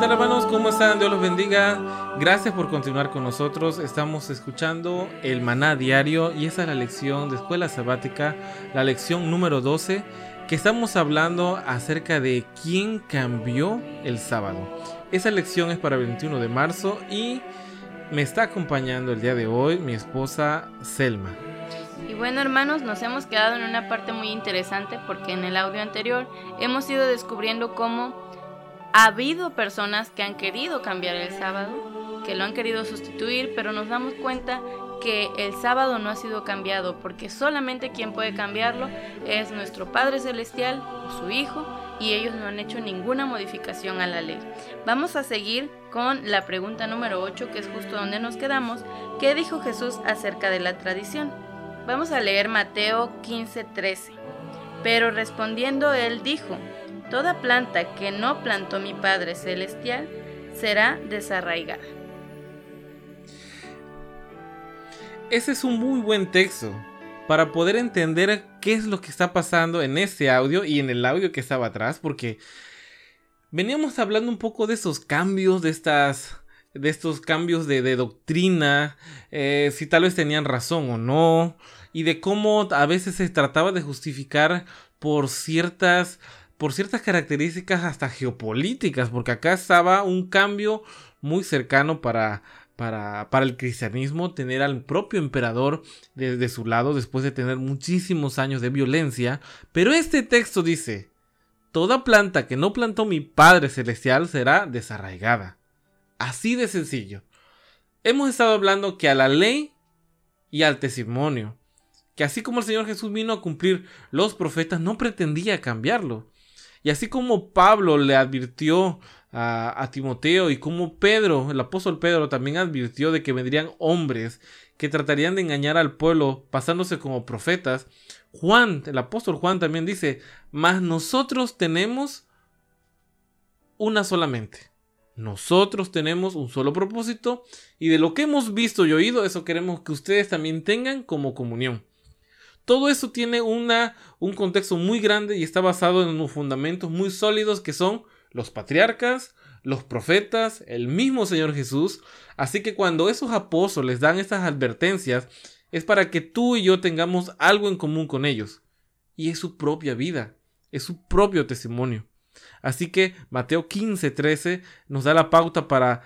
¿Cómo están? Dios los bendiga. Gracias por continuar con nosotros. Estamos escuchando el maná diario y esa es la lección de escuela sabática, la lección número 12, que estamos hablando acerca de quién cambió el sábado. Esa lección es para el 21 de marzo y me está acompañando el día de hoy mi esposa Selma. Y bueno hermanos, nos hemos quedado en una parte muy interesante porque en el audio anterior hemos ido descubriendo cómo ha habido personas que han querido cambiar el sábado, que lo han querido sustituir, pero nos damos cuenta que el sábado no ha sido cambiado porque solamente quien puede cambiarlo es nuestro Padre Celestial o su Hijo y ellos no han hecho ninguna modificación a la ley. Vamos a seguir con la pregunta número 8 que es justo donde nos quedamos. ¿Qué dijo Jesús acerca de la tradición? Vamos a leer Mateo 15:13. Pero respondiendo él dijo, Toda planta que no plantó mi Padre Celestial será desarraigada. Ese es un muy buen texto para poder entender qué es lo que está pasando en este audio y en el audio que estaba atrás, porque veníamos hablando un poco de esos cambios, de estas de estos cambios de, doctrina, eh, si tal vez tenían razón o no, y de cómo a veces se trataba de justificar por ciertas por ciertas características hasta geopolíticas, porque acá estaba un cambio muy cercano para, para, para el cristianismo, tener al propio emperador desde su lado después de tener muchísimos años de violencia. Pero este texto dice, toda planta que no plantó mi Padre Celestial será desarraigada. Así de sencillo. Hemos estado hablando que a la ley y al testimonio, que así como el Señor Jesús vino a cumplir los profetas, no pretendía cambiarlo. Y así como Pablo le advirtió a, Timoteo y como Pedro, el apóstol Pedro, también advirtió de que vendrían hombres que tratarían de engañar al pueblo pasándose como profetas, Juan, el apóstol Juan también dice, mas nosotros tenemos una solamente. Nosotros tenemos un solo propósito y de lo que hemos visto y oído, eso queremos que ustedes también tengan como comunión. Todo eso tiene una, un contexto muy grande y está basado en unos fundamentos muy sólidos que son los patriarcas, los profetas, el mismo Señor Jesús. Así que cuando esos apóstoles dan estas advertencias, es para que tú y yo tengamos algo en común con ellos. Y es su propia vida, es su propio testimonio. Así que Mateo 15, 13 nos da la pauta para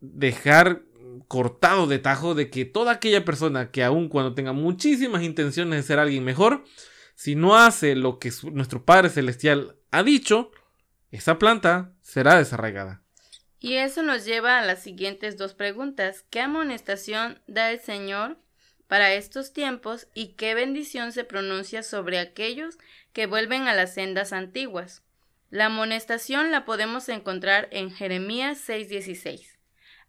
dejar cortado de tajo de que toda aquella persona que aun cuando tenga muchísimas intenciones de ser alguien mejor, si no hace lo que nuestro Padre Celestial ha dicho, esa planta será desarraigada. Y eso nos lleva a las siguientes dos preguntas. ¿Qué amonestación da el Señor para estos tiempos y qué bendición se pronuncia sobre aquellos que vuelven a las sendas antiguas? La amonestación la podemos encontrar en Jeremías 6:16.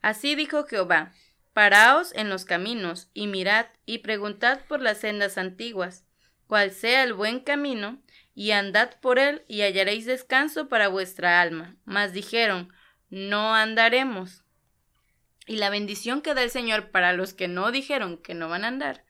Así dijo Jehová, Paraos en los caminos, y mirad, y preguntad por las sendas antiguas, cuál sea el buen camino, y andad por él, y hallaréis descanso para vuestra alma. Mas dijeron, No andaremos. Y la bendición que da el Señor para los que no dijeron que no van a andar,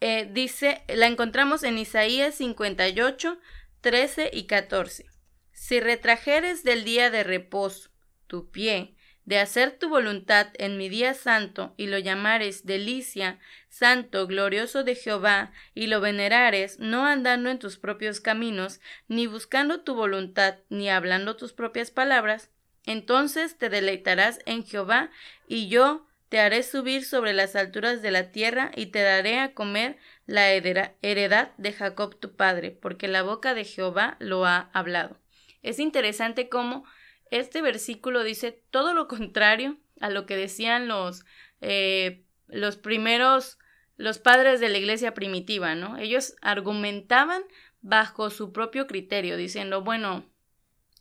eh, dice, la encontramos en Isaías 58, 13 y 14. Si retrajeres del día de reposo tu pie, de hacer tu voluntad en mi día santo, y lo llamares delicia, santo, glorioso de Jehová, y lo venerares, no andando en tus propios caminos, ni buscando tu voluntad, ni hablando tus propias palabras, entonces te deleitarás en Jehová, y yo te haré subir sobre las alturas de la tierra, y te daré a comer la heredad de Jacob tu padre, porque la boca de Jehová lo ha hablado. Es interesante cómo este versículo dice todo lo contrario a lo que decían los, eh, los primeros, los padres de la iglesia primitiva, ¿no? Ellos argumentaban bajo su propio criterio, diciendo, bueno,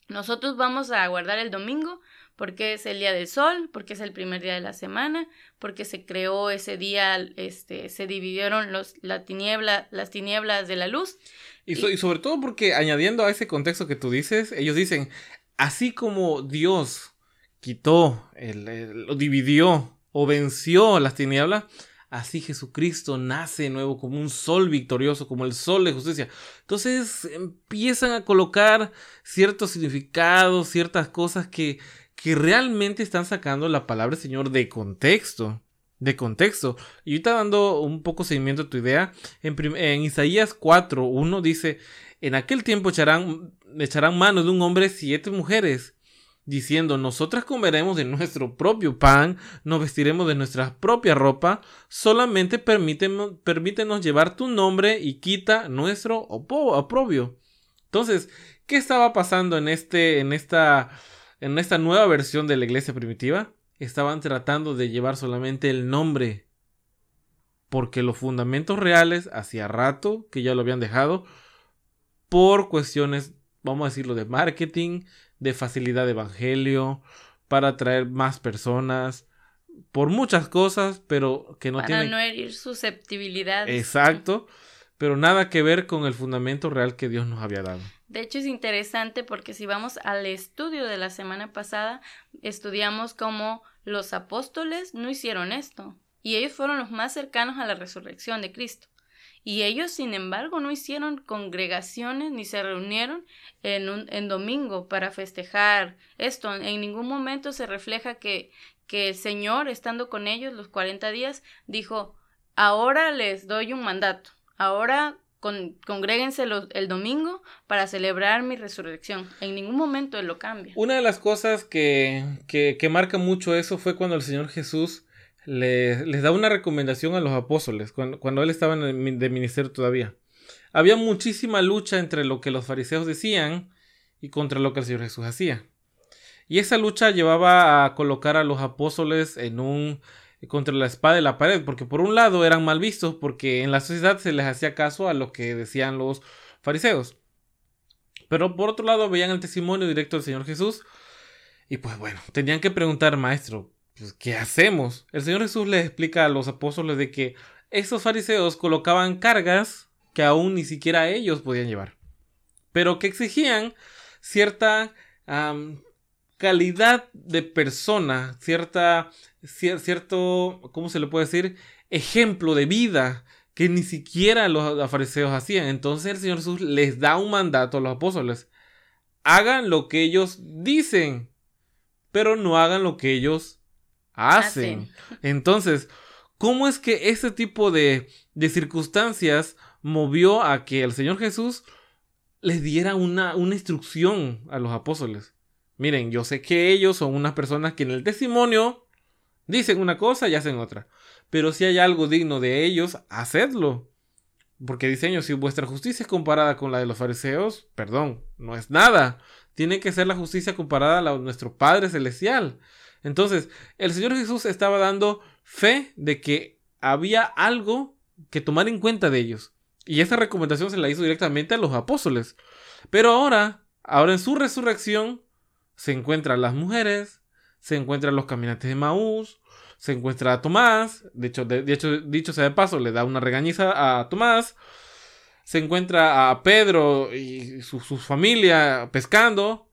Nosotros vamos a guardar el domingo porque es el día del sol, porque es el primer día de la semana, porque se creó ese día, este, se dividieron los, la tiniebla, las tinieblas de la luz. Y, sobre todo porque añadiendo a ese contexto que tú dices, ellos dicen, así como Dios quitó, lo dividió o venció las tinieblas, así Jesucristo nace de nuevo como un sol victorioso, como el sol de justicia. Entonces empiezan a colocar ciertos significados, ciertas cosas que, que realmente están sacando la palabra Señor de contexto. De contexto. Y ahorita dando un poco seguimiento a tu idea, en, en Isaías 4, 1 dice, en aquel tiempo echarán, echarán mano de un hombre siete mujeres diciendo, nosotras comeremos de nuestro propio pan, nos vestiremos de nuestra propia ropa, solamente permítenos, permítenos llevar tu nombre y quita nuestro oprobio. Entonces, ¿qué estaba pasando en, este, en, esta, en esta nueva versión de la iglesia primitiva? Estaban tratando de llevar solamente el nombre, porque los fundamentos reales, hacía rato que ya lo habían dejado, por cuestiones, vamos a decirlo, de marketing, de facilidad de evangelio, para atraer más personas, por muchas cosas, pero que no para tienen... no herir susceptibilidad. Exacto, pero nada que ver con el fundamento real que Dios nos había dado. De hecho es interesante porque si vamos al estudio de la semana pasada, estudiamos cómo los apóstoles no hicieron esto, y ellos fueron los más cercanos a la resurrección de Cristo. Y ellos, sin embargo, no hicieron congregaciones ni se reunieron en, un, en domingo para festejar esto. En ningún momento se refleja que, que el Señor, estando con ellos los 40 días, dijo, ahora les doy un mandato, ahora con, congréguense el domingo para celebrar mi resurrección. En ningún momento Él lo cambia. Una de las cosas que, que, que marca mucho eso fue cuando el Señor Jesús les da una recomendación a los apóstoles cuando, él estaba en el de ministerio todavía. Había muchísima lucha entre lo que los fariseos decían y contra lo que el Señor Jesús hacía. Y esa lucha llevaba a colocar a los apóstoles en un contra la espada de la pared, porque por un lado eran mal vistos porque en la sociedad se les hacía caso a lo que decían los fariseos. Pero por otro lado veían el testimonio directo del Señor Jesús y pues bueno, tenían que preguntar, maestro, pues, ¿qué hacemos? El Señor Jesús les explica a los apóstoles de que esos fariseos colocaban cargas que aún ni siquiera ellos podían llevar, pero que exigían cierta calidad de persona, cierta, cierto, ¿cómo se le puede decir? Ejemplo de vida que ni siquiera los fariseos hacían. Entonces el Señor Jesús les da un mandato a los apóstoles. Hagan lo que ellos dicen, pero no hagan lo que ellos hacen. Entonces, ¿cómo es que ese tipo de, de, circunstancias movió a que el Señor Jesús les diera una, una instrucción a los apóstoles? Miren, yo sé que ellos son unas personas que en el testimonio dicen una cosa y hacen otra. Pero si hay algo digno de ellos, hacedlo. Porque diseño, si vuestra justicia es comparada con la de los fariseos, perdón, no es nada. Tiene que ser la justicia comparada a la de nuestro Padre Celestial. Entonces, el Señor Jesús estaba dando fe de que había algo que tomar en cuenta de ellos. Y esa recomendación se la hizo directamente a los apóstoles. Pero ahora, ahora en su resurrección, se encuentran las mujeres, se encuentran los caminantes de Maús, se encuentra a Tomás, de hecho, dicho sea de paso, le da una regañiza a Tomás, se encuentra a Pedro y su, su familia pescando,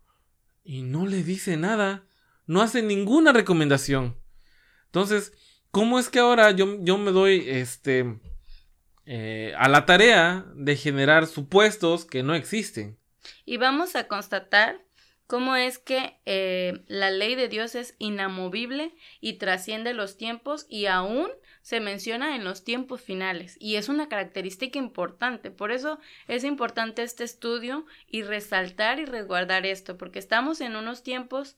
y no le dice nada no hace ninguna recomendación. Entonces, ¿cómo es que ahora yo, yo me doy este, eh, a la tarea de generar supuestos que no existen? Y vamos a constatar cómo es que eh, la ley de Dios es inamovible y trasciende los tiempos y aún se menciona en los tiempos finales y es una característica importante. Por eso es importante este estudio y resaltar y resguardar esto, porque estamos en unos tiempos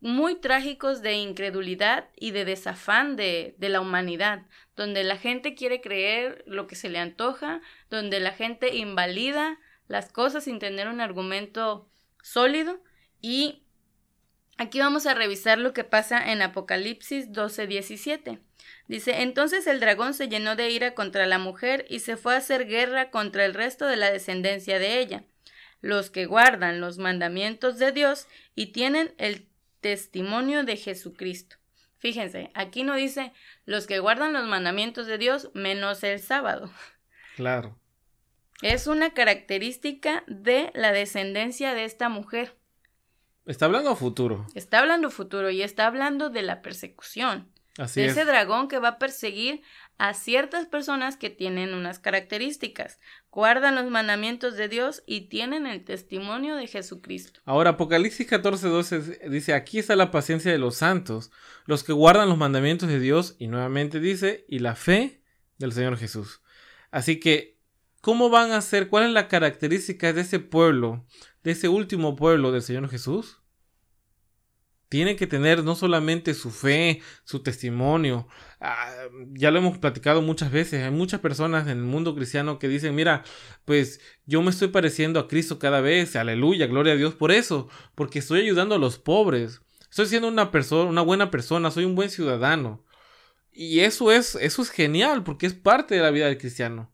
muy trágicos de incredulidad y de desafán de, de, la humanidad, donde la gente quiere creer lo que se le antoja, donde la gente invalida las cosas sin tener un argumento sólido y aquí vamos a revisar lo que pasa en Apocalipsis 12:17. Dice, entonces el dragón se llenó de ira contra la mujer y se fue a hacer guerra contra el resto de la descendencia de ella los que guardan los mandamientos de Dios y tienen el testimonio de Jesucristo. Fíjense, aquí no dice los que guardan los mandamientos de Dios menos el sábado. Claro. Es una característica de la descendencia de esta mujer. Está hablando futuro. Está hablando futuro y está hablando de la persecución. Así de es. ese dragón que va a perseguir a ciertas personas que tienen unas características, guardan los mandamientos de Dios y tienen el testimonio de Jesucristo. Ahora, Apocalipsis 14, 12 dice, aquí está la paciencia de los santos, los que guardan los mandamientos de Dios, y nuevamente dice, y la fe del Señor Jesús. Así que, ¿cómo van a ser? ¿Cuál es la característica de ese pueblo, de ese último pueblo del Señor Jesús? Tiene que tener no solamente su fe, su testimonio. Ah, ya lo hemos platicado muchas veces. Hay muchas personas en el mundo cristiano que dicen, mira, pues yo me estoy pareciendo a Cristo cada vez. Aleluya, gloria a Dios por eso. Porque estoy ayudando a los pobres. Estoy siendo una persona, una buena persona. Soy un buen ciudadano. Y eso es, eso es genial porque es parte de la vida del cristiano.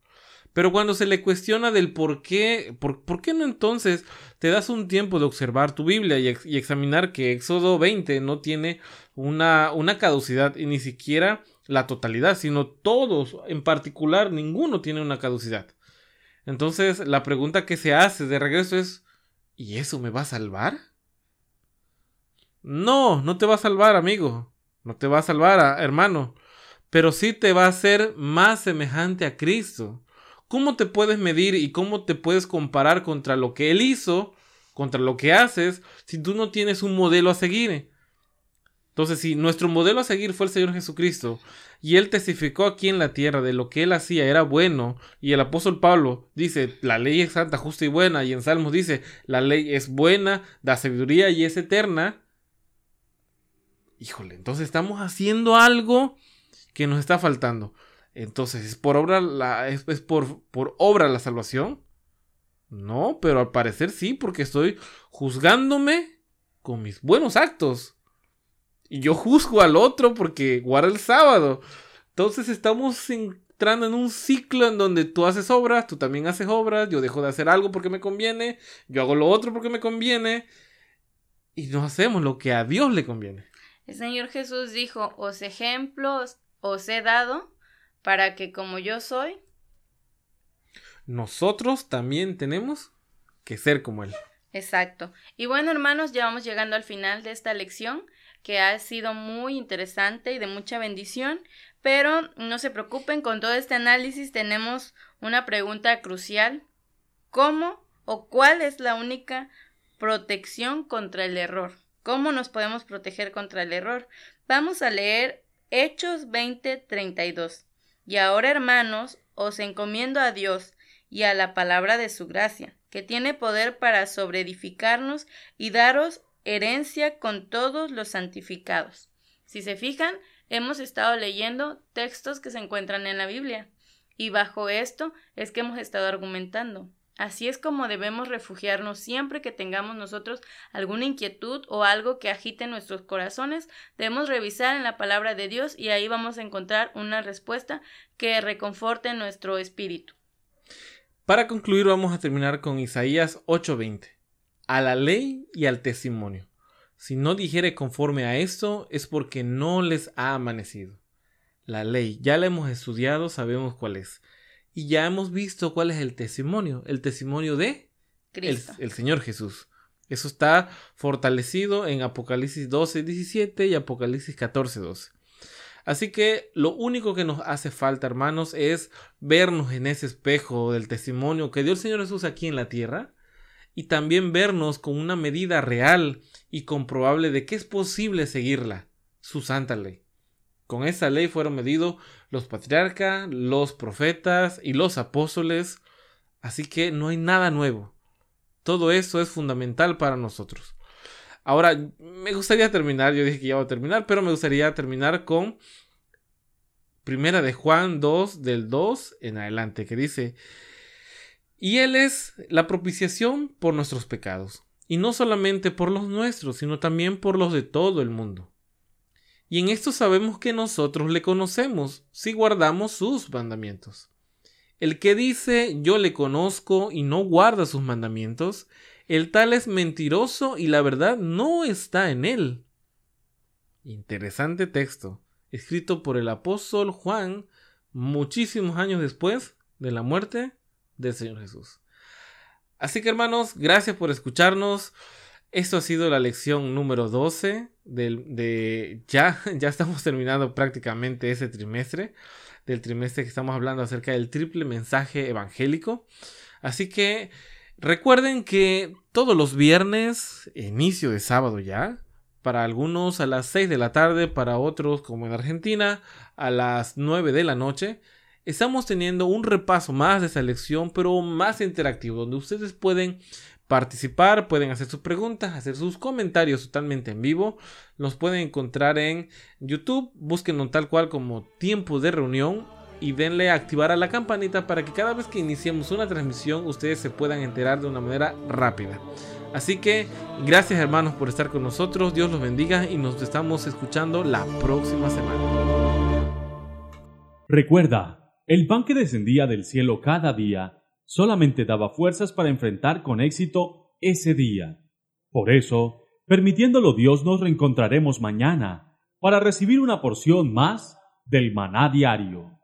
Pero cuando se le cuestiona del por qué, por, por qué no entonces te das un tiempo de observar tu Biblia y, ex, y examinar que Éxodo 20 no tiene una, una caducidad y ni siquiera la totalidad, sino todos en particular, ninguno tiene una caducidad. Entonces la pregunta que se hace de regreso es, ¿y eso me va a salvar? No, no te va a salvar, amigo. No te va a salvar, hermano. Pero sí te va a hacer más semejante a Cristo. ¿Cómo te puedes medir y cómo te puedes comparar contra lo que Él hizo, contra lo que haces, si tú no tienes un modelo a seguir? Entonces, si nuestro modelo a seguir fue el Señor Jesucristo, y Él testificó aquí en la tierra de lo que Él hacía era bueno, y el apóstol Pablo dice, la ley es santa, justa y buena, y en Salmos dice, la ley es buena, da sabiduría y es eterna, híjole, entonces estamos haciendo algo que nos está faltando. Entonces, ¿es por obra la, es, es por, por obra la salvación? No, pero al parecer sí, porque estoy juzgándome con mis buenos actos. Y yo juzgo al otro porque guarda el sábado. Entonces estamos entrando en un ciclo en donde tú haces obras, tú también haces obras, yo dejo de hacer algo porque me conviene, yo hago lo otro porque me conviene. Y no hacemos lo que a Dios le conviene. El Señor Jesús dijo, os ejemplos os he dado para que como yo soy, nosotros también tenemos que ser como Él. Exacto. Y bueno, hermanos, ya vamos llegando al final de esta lección, que ha sido muy interesante y de mucha bendición, pero no se preocupen, con todo este análisis tenemos una pregunta crucial. ¿Cómo o cuál es la única protección contra el error? ¿Cómo nos podemos proteger contra el error? Vamos a leer Hechos 20:32. Y ahora, hermanos, os encomiendo a Dios y a la palabra de su gracia, que tiene poder para sobreedificarnos y daros herencia con todos los santificados. Si se fijan, hemos estado leyendo textos que se encuentran en la Biblia, y bajo esto es que hemos estado argumentando. Así es como debemos refugiarnos siempre que tengamos nosotros alguna inquietud o algo que agite nuestros corazones. Debemos revisar en la palabra de Dios y ahí vamos a encontrar una respuesta que reconforte nuestro espíritu. Para concluir vamos a terminar con Isaías 8:20. A la ley y al testimonio. Si no dijere conforme a esto es porque no les ha amanecido. La ley ya la hemos estudiado, sabemos cuál es. Y ya hemos visto cuál es el testimonio. El testimonio de el, el, Señor Jesús. Eso está fortalecido en Apocalipsis 12, 17 y Apocalipsis 14, 12. Así que lo único que nos hace falta, hermanos, es vernos en ese espejo del testimonio que dio el Señor Jesús aquí en la tierra y también vernos con una medida real y comprobable de que es posible seguirla, su santa ley. Con esa ley fueron medidos los patriarcas, los profetas y los apóstoles, así que no hay nada nuevo. Todo eso es fundamental para nosotros. Ahora, me gustaría terminar, yo dije que iba a terminar, pero me gustaría terminar con Primera de Juan 2 del 2 en adelante, que dice, y Él es la propiciación por nuestros pecados, y no solamente por los nuestros, sino también por los de todo el mundo. Y en esto sabemos que nosotros le conocemos si guardamos sus mandamientos. El que dice yo le conozco y no guarda sus mandamientos, el tal es mentiroso y la verdad no está en él. Interesante texto, escrito por el apóstol Juan muchísimos años después de la muerte del Señor Jesús. Así que hermanos, gracias por escucharnos. Esto ha sido la lección número 12 de, ya, ya estamos terminando prácticamente ese trimestre, del trimestre que estamos hablando acerca del triple mensaje evangélico. Así que recuerden que todos los viernes, inicio de sábado ya, para algunos a las 6 de la tarde, para otros como en Argentina a las 9 de la noche, estamos teniendo un repaso más de esa lección, pero más interactivo, donde ustedes pueden participar, pueden hacer sus preguntas, hacer sus comentarios totalmente en vivo. Los pueden encontrar en YouTube, búsquenlo tal cual como tiempo de reunión y denle a activar a la campanita para que cada vez que iniciemos una transmisión ustedes se puedan enterar de una manera rápida. Así que gracias hermanos por estar con nosotros, Dios los bendiga y nos estamos escuchando la próxima semana. Recuerda, el pan que descendía del cielo cada día solamente daba fuerzas para enfrentar con éxito ese día. Por eso, permitiéndolo Dios, nos reencontraremos mañana para recibir una porción más del maná diario.